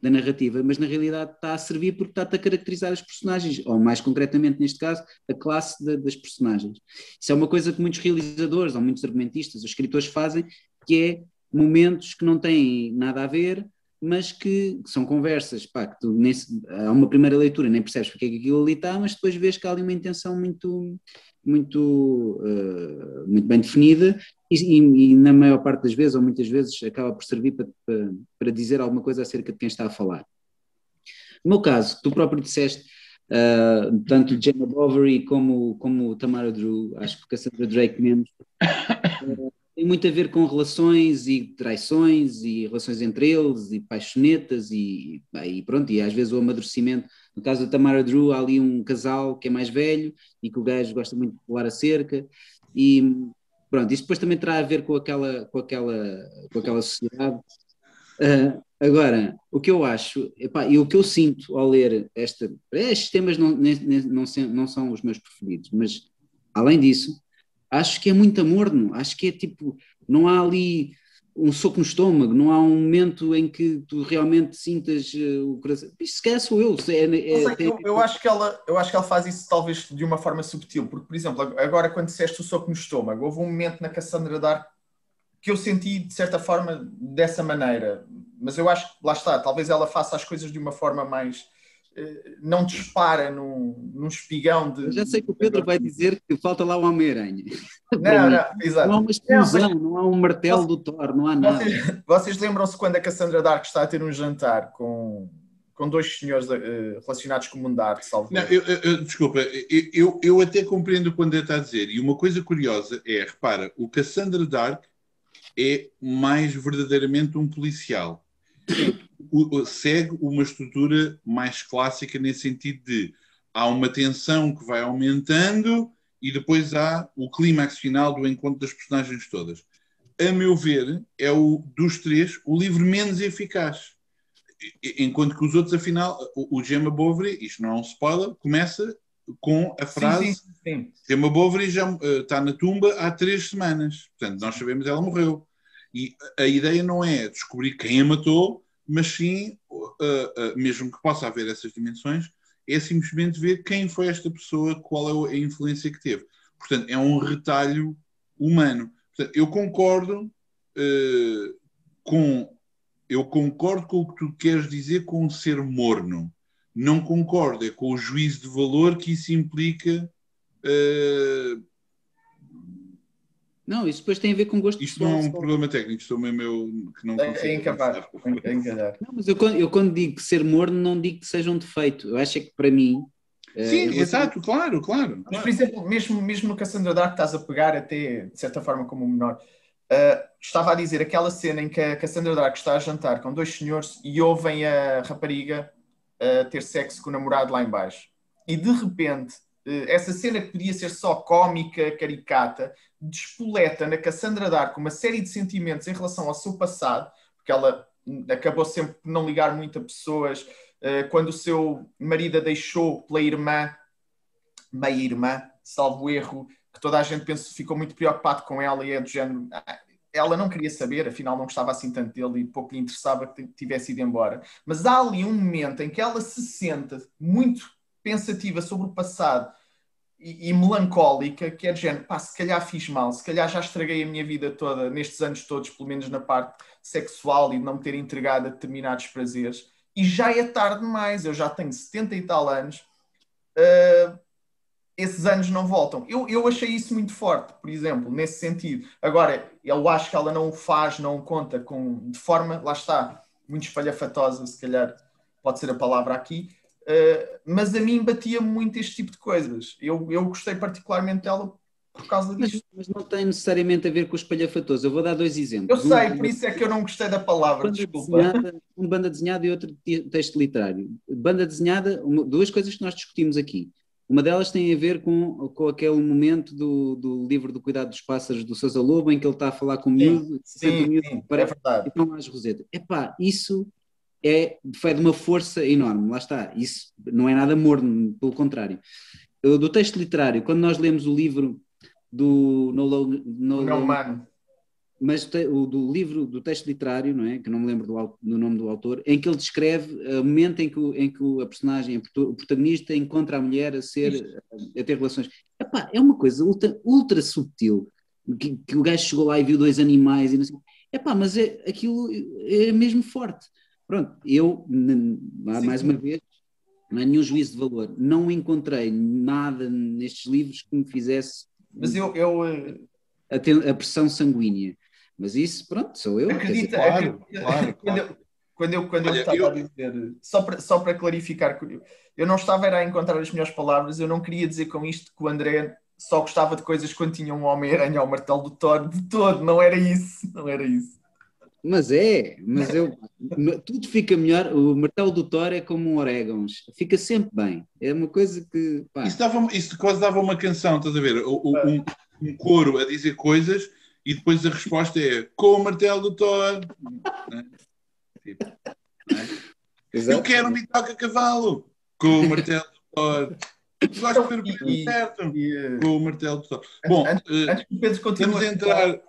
da, narrativa, mas na realidade está a servir porque está-te a caracterizar os personagens, ou mais concretamente neste caso, a classe de, das personagens. Isso é uma coisa que muitos realizadores, ou muitos argumentistas, os escritores fazem, que é momentos que não têm nada a ver, mas que, que são conversas, pá, que tu nem, há uma primeira leitura, nem percebes porque é que aquilo ali está, mas depois vês que há ali uma intenção muito, muito, uh, muito bem definida e, e, e, na maior parte das vezes, ou muitas vezes, acaba por servir para, para, para dizer alguma coisa acerca de quem está a falar. No meu caso, tu próprio disseste, uh, tanto Gemma Bovary como, como Tamara Drew, acho que Cassandra Drake menos, uh, tem muito a ver com relações e traições e relações entre eles e paixonetas e, e pronto, e às vezes o amadurecimento. No caso da Tamara Drew, há ali um casal que é mais velho e que o gajo gosta muito de pular a cerca e pronto, isso depois também terá a ver com aquela, com aquela, com aquela sociedade. Uh, agora, o que eu acho, epá, e o que eu sinto ao ler esta, estes temas não, nem, não, não são os meus preferidos, mas além disso, acho que é muito amorno, acho que é tipo, não há ali um soco no estômago, não há um momento em que tu realmente sintas uh, o coração. Isto se calhar sou eu. É, é, tem... eu, eu, acho que ela, eu acho que ela faz isso talvez de uma forma subtil, porque, por exemplo, agora quando disseste o soco no estômago, houve um momento na Cassandra Dark que eu senti de certa forma dessa maneira, mas eu acho que lá está, talvez ela faça as coisas de uma forma mais eh, não dispara num, num espigão de. Eu já sei que o Pedro vai dizer que falta lá o Homem-Aranha. Não, não, exato. Não há uma explosão, não, mas... não há um martelo do Thor, não há nada. Vocês, vocês lembram-se quando a Cassandra Dark está a ter um jantar com, com dois senhores uh, relacionados com o mundo da arte, salvo não, eu, eu, Desculpa, eu, eu até compreendo quando ele está a dizer, e uma coisa curiosa é, repara, o Cassandra Dark é mais verdadeiramente um policial segue uma estrutura mais clássica nesse sentido de há uma tensão que vai aumentando e depois há o clímax final do encontro das personagens todas. A meu ver, é o dos três o livro menos eficaz. Enquanto que os outros, afinal, o, o Gemma Bovary, isto não é um spoiler, começa com a frase sim, sim, sim. Gemma Bovary já uh, está na tumba há três semanas. Portanto, nós sabemos ela morreu. E a ideia não é descobrir quem a matou, mas sim, uh, uh, mesmo que possa haver essas dimensões, é simplesmente ver quem foi esta pessoa, qual é a influência que teve. Portanto, é um retalho humano. Portanto, eu concordo uh, com eu concordo com o que tu queres dizer com ser morno. Não concordo é com o juízo de valor que isso implica uh, não, isso depois tem a ver com gosto Isto não é um problema técnico, sou mesmo eu que não consigo. É incapaz, é incapaz. Não, mas eu, eu quando digo ser morno, não digo que seja um defeito. Eu acho é que para mim. Eh, Sim, uh, exato, claro, claro. Mas, por exemplo, mesmo, mesmo no Cassandra Dark estás a pegar até, de certa forma, como o menor. Uh, estava a dizer aquela cena em que a Cassandra Dark está a jantar com dois senhores e ouvem a rapariga uh, ter sexo com o namorado lá embaixo. E de repente essa cena que podia ser só cómica, caricata, despoleta na Cassandra Dark uma série de sentimentos em relação ao seu passado, porque ela acabou sempre por não ligar muito a pessoas. Eh, quando o seu marido a deixou pela irmã, meia-irmã, salvo erro, que toda a gente pensa, ficou muito preocupado com ela e é do género. Ah, ela não queria saber, afinal não gostava assim tanto dele e pouco lhe interessava que tivesse ido embora. Mas há ali um momento em que ela se sente muito pensativa sobre o passado e, e, melancólica, que é de género, pá, se calhar fiz mal, se calhar já estraguei a minha vida toda, nestes anos todos, pelo menos na parte sexual e de não me ter entregado a determinados prazeres, e já é tarde demais, eu já tenho 70 e tal anos, uh, esses anos não voltam. Eu, eu achei isso muito forte, por exemplo, nesse sentido. Agora, eu acho que ela não o faz, não o conta com, de forma, lá está, muito espalhafatosa, se calhar pode ser a palavra aqui, uh, mas a mim batia muito este tipo de coisas. Eu, eu gostei particularmente dela por causa disso. Mas, mas, não tem necessariamente a ver com o espalhafatoso. Eu vou dar dois exemplos. Eu sei, um, por isso é que eu não gostei da palavra, banda desculpa. Desenhada, um banda desenhada e outro texto literário. Banda desenhada, uma, duas coisas que nós discutimos aqui. Uma delas tem a ver com, com aquele momento do, do livro do Cuidado dos Pássaros do Sousa Lobo, em que ele está a falar com o miúdo, sim, sim, miúdo sim, para, é verdade. e estão as rosetas. Epá, isso é, foi de uma força enorme, lá está. Isso não é nada morno, pelo contrário. Do texto literário, quando nós lemos o livro do No, no, no Humano. Mas o do livro, do texto literário, não é? Que não me lembro do, do nome do autor, em que ele descreve o momento em que, em que a personagem, o protagonista, encontra a mulher a ser, a ter relações. Epá, é uma coisa ultra, ultra subtil, que, que, o gajo chegou lá e viu dois animais e não sei. Epá, mas é, aquilo é mesmo forte. Pronto, eu, mais uma vez, não é nenhum juízo de valor. Não encontrei nada nestes livros que me fizesse mas eu. eu a, ter, a pressão sanguínea. Mas isso, pronto, sou eu. Acredita, claro, claro, claro. Quando eu, quando eu, estava eu... a dizer, só para, só para clarificar, eu não estava a encontrar as melhores palavras, eu não queria dizer com isto que o André só gostava de coisas quando tinha um Homem-Aranha ao martelo do Thor, de todo, não era isso, não era isso. Mas é, mas eu tudo fica melhor. O martelo do Thor é como um orégãos, fica sempre bem. É uma coisa que. Pá. Isso, dava, isso quase dava uma canção, estás a ver? O, o, um, um coro a dizer coisas e depois a resposta é com o martelo do Thor. Tipo, né? Eu quero um bitoca cavalo com o martelo do Thor. Gosto de ver o que certo com o martelo do Thor. Bom, antes, antes vamos entrar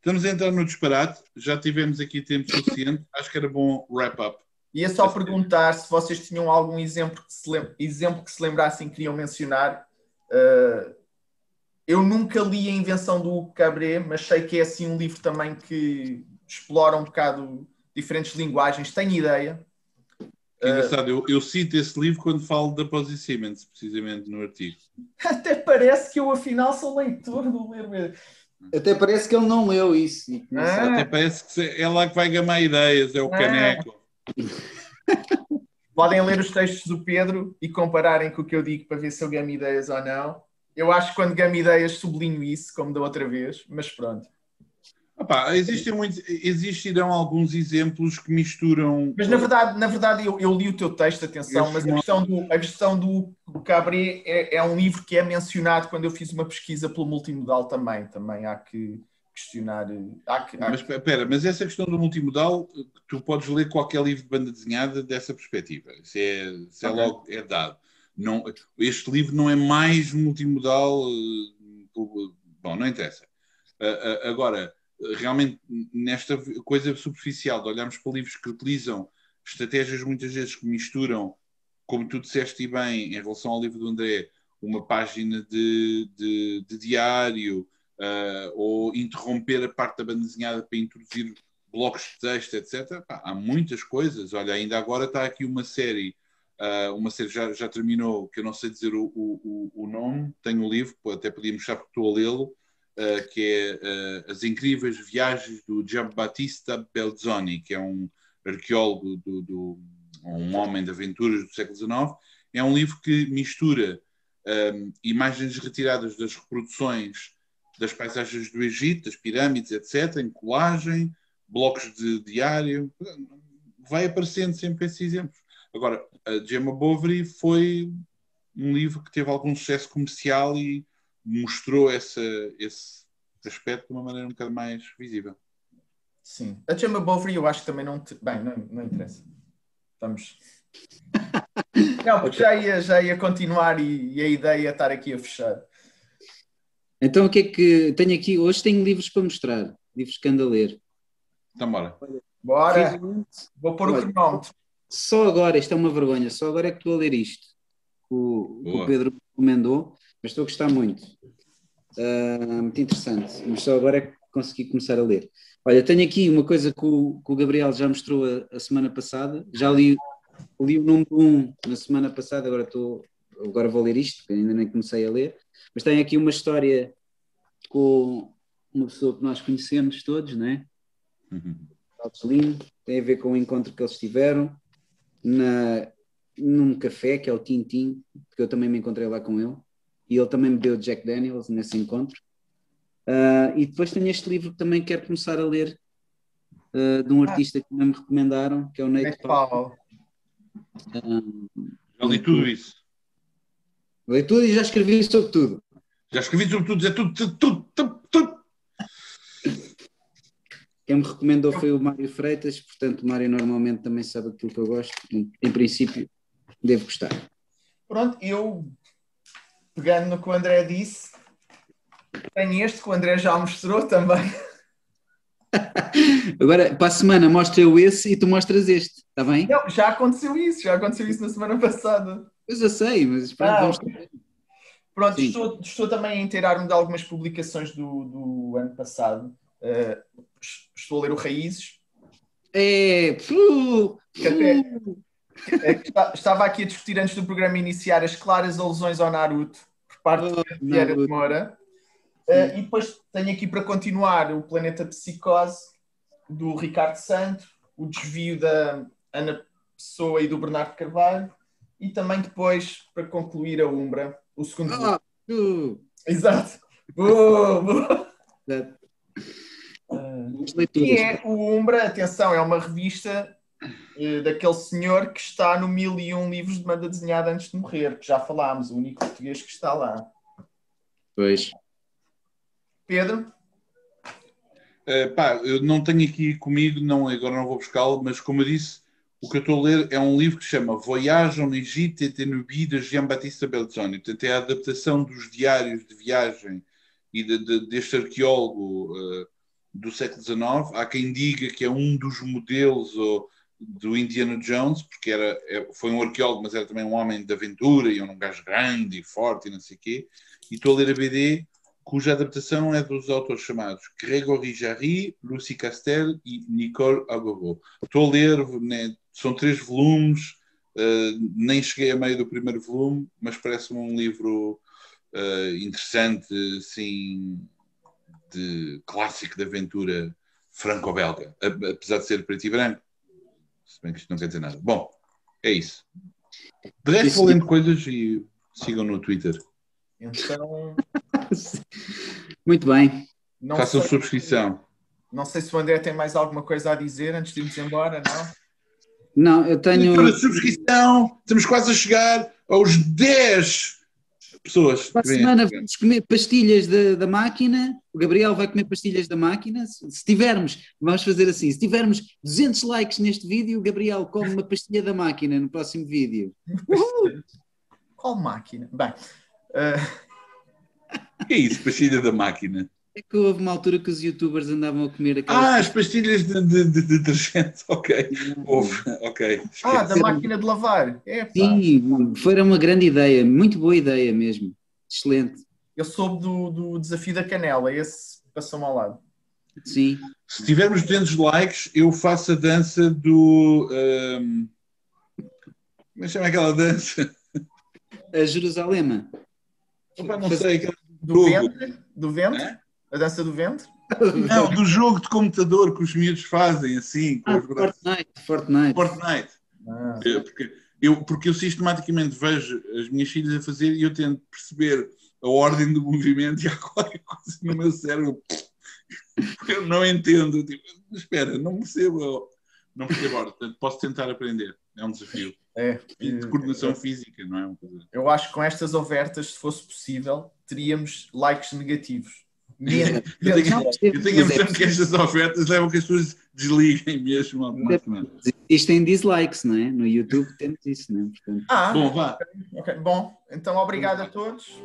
Estamos a entrar no disparate, já tivemos aqui tempo suficiente, acho que era bom wrap up. Ia só perguntar se vocês tinham algum exemplo que se, lem exemplo que se lembrassem que queriam mencionar. Uh, eu nunca li a invenção do Cabré, mas sei que é assim um livro também que explora um bocado diferentes linguagens. Tenho ideia. Que engraçado, eu, eu, cito esse livro quando falo da Posy Siemens, precisamente no artigo. Até parece que eu afinal sou leitor do ler mesmo. Até parece que ele não leu isso. Ah. Até parece que é lá que vai gamar ideias, é o ah. caneco. Podem ler os textos do Pedro e compararem com o que eu digo para ver se eu gamo ideias ou não. Eu acho que quando gamo ideias sublinho isso, como da outra vez, mas pronto. Opa, existem muitos, existirão alguns exemplos que misturam. Mas na verdade, na verdade eu, eu li o teu texto, atenção, mas a questão do, a questão do, do Cabré é, é, um livro que é mencionado quando eu fiz uma pesquisa pelo multimodal também. Também há que questionar. Há que, há mas espera, mas essa questão do multimodal, tu podes ler qualquer livro de banda desenhada dessa perspectiva. Isso é, isso é okay. logo é dado. Não, este livro não é mais multimodal. Eh, bom, não interessa. Agora realmente nesta coisa superficial de olharmos para livros que utilizam estratégias muitas vezes que misturam, como tu disseste bem, em relação ao livro do André, uma página de, de, de diário uh, ou interromper a parte da banda desenhada para introduzir blocos de texto, etc. Pá, há muitas coisas. Olha, ainda agora está aqui uma série, uh, uma série já, já terminou, que eu não sei dizer o, o, o nome, tenho o livro, até podia mostrar porque estou a lê-lo, uh, que é uh, As Incríveis Viagens do Giambattista Belzoni, que é um arqueólogo, do, do, um homem de aventuras do século XIX. É um livro que mistura um, ehm, imagens retiradas das reproduções das paisagens do Egito, das pirâmides, etc., em colagem, blocos de diário, vai aparecendo sempre esses exemplos. Agora, a Gemma Bovary foi um livro que teve algum sucesso comercial e mostrou essa, esse aspecto de uma maneira um bocado mais visível. Sim. A Gemma Bovary eu acho que também não... Te... Bem, não, não interessa. Estamos... não, porque já ia, já ia continuar e, e a ideia é estar aqui a fechar. Então o que é que... Tenho aqui... Hoje tenho livros para mostrar. Livros que ando a ler. Então bora. Bora. Vou pôr o cronómetro. Só agora, isto é uma vergonha, só agora é que estou a ler isto. O, o Pedro recomendou mas estou a gostar muito. Uh, muito interessante. Mas só agora é que consegui começar a ler. Olha, tenho aqui uma coisa que o, que o Gabriel já mostrou a, a, semana passada. Já li, li o número 1 um na semana passada, agora estou agora vou ler isto, porque ainda nem comecei a ler, mas tem aqui uma história com uma pessoa que nós conhecemos todos, não é? Uhum. Tem a ver com o encontro que eles tiveram na, num café, que é o Tintim, que eu também me encontrei lá com ele, e ele também me deu Jack Daniels nesse encontro. Ah, e depois tenho este livro que também quero começar a ler, ah, de um artista que me recomendaram, que é o Nate Nate Powell. Powell. Ah, Já li tudo isso. Leio tudo e já escrevi sobre tudo. Já escrevi sobre tudo, é tudo, tudo, tudo, tudo, tudo. Quem me recomendou foi o Mário Freitas, portanto, o Mário normalmente também sabe aquilo que eu gosto, em princípio, devo gostar. Pronto, eu, pegando no que o André disse, tenho este que o André já mostrou também. Agora, para a semana, mostra eu esse e tu mostras este, está bem? Não, já aconteceu isso, já aconteceu isso na semana passada. Pois eu sei, mas pronto, Ah, vamos Pronto, estou, estou também a inteirar-me de algumas publicações do, do ano passado. Eh, estou a ler o Raízes, É, que até está- estava aqui a discutir antes do programa iniciar as claras alusões ao Naruto parte de Vieira de. Moura. Eh, e depois tenho aqui para continuar o Planeta Psicose do Ricardo Santo, o desvio da Ana Pessoa e do Bernardo Carvalho, e também depois, para concluir, a Umbra, o segundo ah. Exato. Boa, boa. Exato. Tudo. que é o Umbra, atenção, é uma revista eh, daquele senhor que está no mil e um livros de banda desenhada antes de morrer, que já falámos, o único português que está lá. Pois. Uh, Pedro? pá, eu não tenho aqui comigo, não, agora não vou buscá-lo, mas como eu disse, o que eu estou a ler é um livro que se chama Voyage en Égypte et Nubie de Jean-Baptiste Belzoni. Portanto, é a adaptação dos diários de viagem e de- de- deste arqueólogo uh, do século XIX. Há quem diga que é um dos modelos ou, do Indiana Jones, porque era, é- foi um arqueólogo, mas era também um homem de aventura e um gajo grande e forte e não sei o quê. E estou a ler a BD cuja adaptação é dos autores chamados Grégory Jarry, Lucie Castel e Nicole Agorot. Estou a ler, né, são três volumes, eh, nem cheguei a meio do primeiro volume, mas parece-me um livro eh, interessante, assim, de clássico de aventura franco-belga, apesar de ser preto e branco. Se bem que isto não quer dizer nada. Bom, é isso. De resto, vou lendo coisas e sigam no Twitter. Então, Muito bem. não Façam sei, subscrição. não sei se o André tem mais alguma coisa a dizer antes de irmos embora, não? Não, eu tenho. Para subscrição, estamos quase a chegar aos 10 pessoas. Para a semana vamos comer pastilhas da, da máquina. O Gabriel vai comer pastilhas da máquina. Se tivermos, vamos fazer assim: se tivermos 200 likes neste vídeo, o Gabriel come uma pastilha da máquina no próximo vídeo. Qual máquina? Bem, O que é isso, pastilha da máquina? É que houve uma altura que os youtubers andavam a comer Ah, aquelas. as pastilhas de, de, de, de detergente. Ok. Houve. Ok. ah, da máquina de lavar. É. Sim, foi uma grande ideia, muito boa ideia mesmo. Excelente. Eu soube do, do desafio da canela, esse passou-me ao lado. Sim. Se tivermos 200 likes, eu faço a dança do. ehm, Como é que chama aquela dança? A Jerusalema. Opa, não sei. aquela- Do Jogo. ventre? Do ventre? Hã? A dança do ventre? Não, do jogo de computador que os miúdos fazem, assim, com Ah. Fortnite, Fortnite. Fortnite. Ah, É, Porque eu, porque eu sistematicamente vejo as minhas filhas a fazer e eu tento perceber a ordem do movimento e há qualquer coisa no meu cérebro. Eu não entendo. Tipo, espera, não percebo. Não percebo a ordem. Portanto, posso tentar aprender. É um desafio. é. E de coordenação física, não é uma coisa. Eu acho que com estas ofertas, se fosse possível, teríamos likes negativos. Menos. Eu tenho, Não, eu tenho a impressão que estas ofertas levam que as pessoas desliguem mesmo automaticamente. Isto tem dislikes, não é? No YouTube temos isso, não é? Portanto, Ah, Bom, vá. ok. Bom, então obrigado a todos.